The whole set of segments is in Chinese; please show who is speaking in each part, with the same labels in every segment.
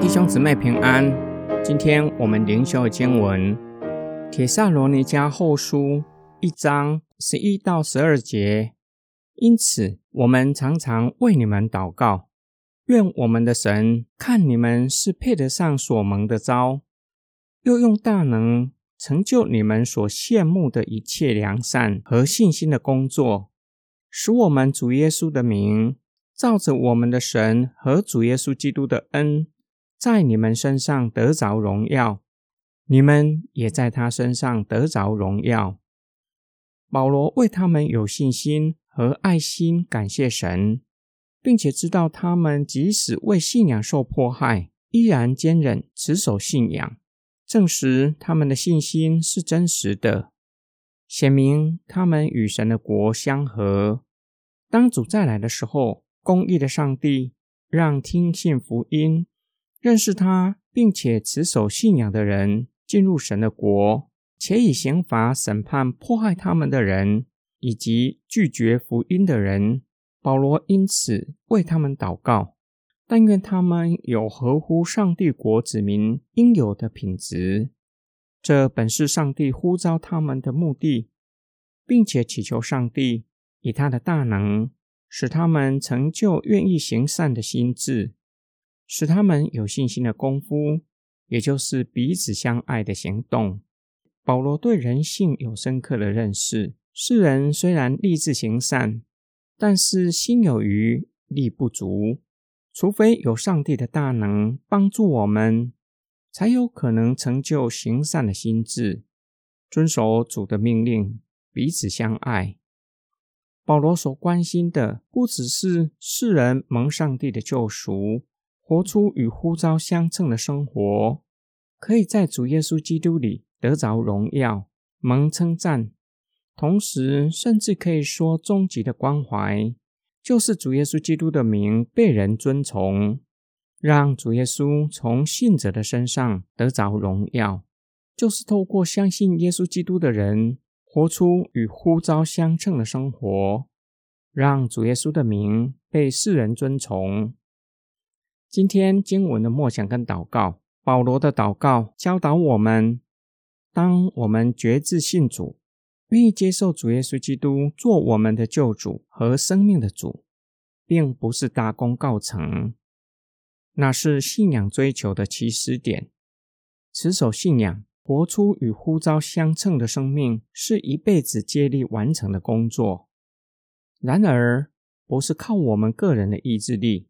Speaker 1: 弟兄姊妹平安，今天我们灵修经文《铁萨罗尼迦后书》一章十一到十二节。因此，我们常常为你们祷告，愿我们的神看你们是配得上所蒙的招，又用大能成就你们所羡慕的一切良善和信心的工作，使我们主耶稣的名，照着我们的神和主耶稣基督的恩，在你们身上得着荣耀，你们也在他身上得着荣耀。保罗为他们有信心。和爱心感谢神，并且知道他们即使为信仰受迫害，依然坚忍持守信仰，证实他们的信心是真实的，显明他们与神的国相合。当主再来的时候，公义的上帝让听信福音、认识他并且持守信仰的人进入神的国，且以刑罚审判迫害他们的人。以及拒绝福音的人，保罗因此为他们祷告，但愿他们有合乎上帝国子民应有的品质。这本是上帝呼召他们的目的，并且祈求上帝以他的大能，使他们成就愿意行善的心智，使他们有信心的功夫，也就是彼此相爱的行动。保罗对人性有深刻的认识。世人虽然立志行善，但是心有余力不足。除非有上帝的大能帮助我们，才有可能成就行善的心智，遵守主的命令，彼此相爱。保罗所关心的，不只是世人蒙上帝的救赎，活出与呼召相称的生活，可以在主耶稣基督里得着荣耀，蒙称赞。同时，甚至可以说，终极的关怀就是主耶稣基督的名被人尊崇，让主耶稣从信者的身上得着荣耀，就是透过相信耶稣基督的人活出与呼召相称的生活，让主耶稣的名被世人尊崇。今天经文的默想跟祷告，保罗的祷告教导我们：当我们决志信主。愿意接受主耶稣基督做我们的救主和生命的主，并不是大功告成，那是信仰追求的起始点。持守信仰，活出与呼召相称的生命，是一辈子接力完成的工作。然而，不是靠我们个人的意志力，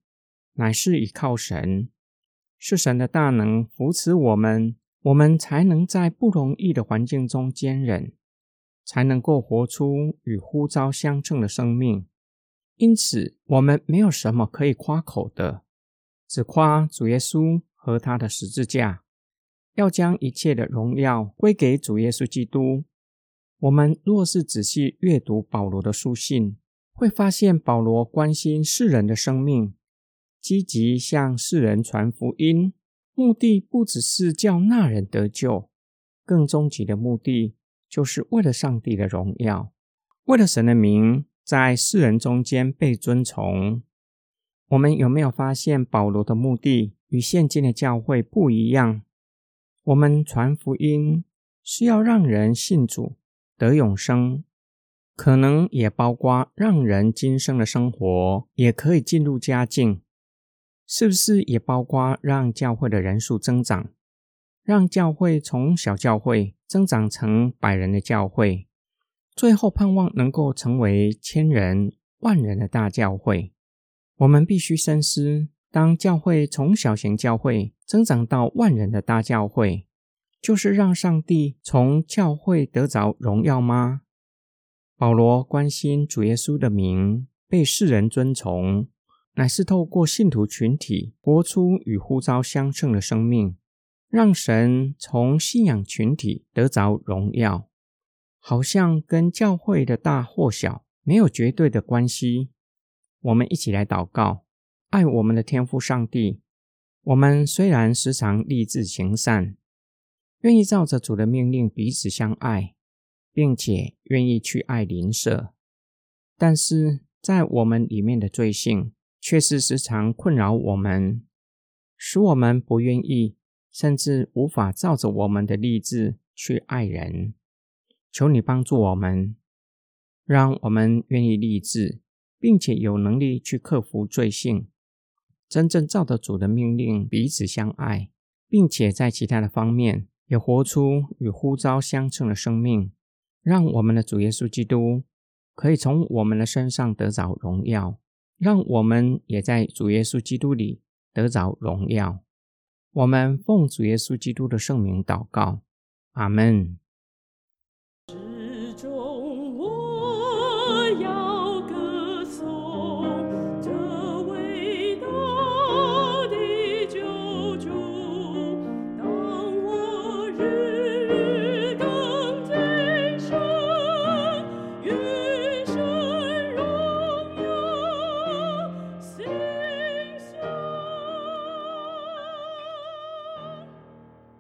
Speaker 1: 乃是依靠神，是神的大能扶持我们，我们才能在不容易的环境中坚忍。才能够活出与呼召相称的生命。因此，我们没有什么可以夸口的，只夸主耶稣和他的十字架。要将一切的荣耀归给主耶稣基督。我们若是仔细阅读保罗的书信，会发现保罗关心世人的生命，积极向世人传福音，目的不只是叫那人得救，更终极的目的。就是为了上帝的荣耀，为了神的名在世人中间被尊崇。我们有没有发现保罗的目的与现今的教会不一样？我们传福音是要让人信主得永生，可能也包括让人今生的生活也可以进入佳境，是不是也包括让教会的人数增长？让教会从小教会增长成百人的教会，最后盼望能够成为千人、万人的大教会。我们必须深思：当教会从小型教会增长到万人的大教会，就是让上帝从教会得着荣耀吗？保罗关心主耶稣的名被世人尊崇，乃是透过信徒群体活出与呼召相称的生命。让神从信仰群体得着荣耀，好像跟教会的大或小没有绝对的关系。我们一起来祷告，爱我们的天父上帝。我们虽然时常立志行善，愿意照着主的命令彼此相爱，并且愿意去爱邻舍，但是在我们里面的罪性，却是时常困扰我们，使我们不愿意，甚至无法照着我们的立志去爱人。求你帮助我们，让我们愿意立志，并且有能力去克服罪性，真正照着主的命令彼此相爱，并且在其他的方面也活出与呼召相称的生命，让我们的主耶稣基督可以从我们的身上得着荣耀，让我们也在主耶稣基督里得着荣耀。我们奉主耶稣基督的圣名祷告，阿门。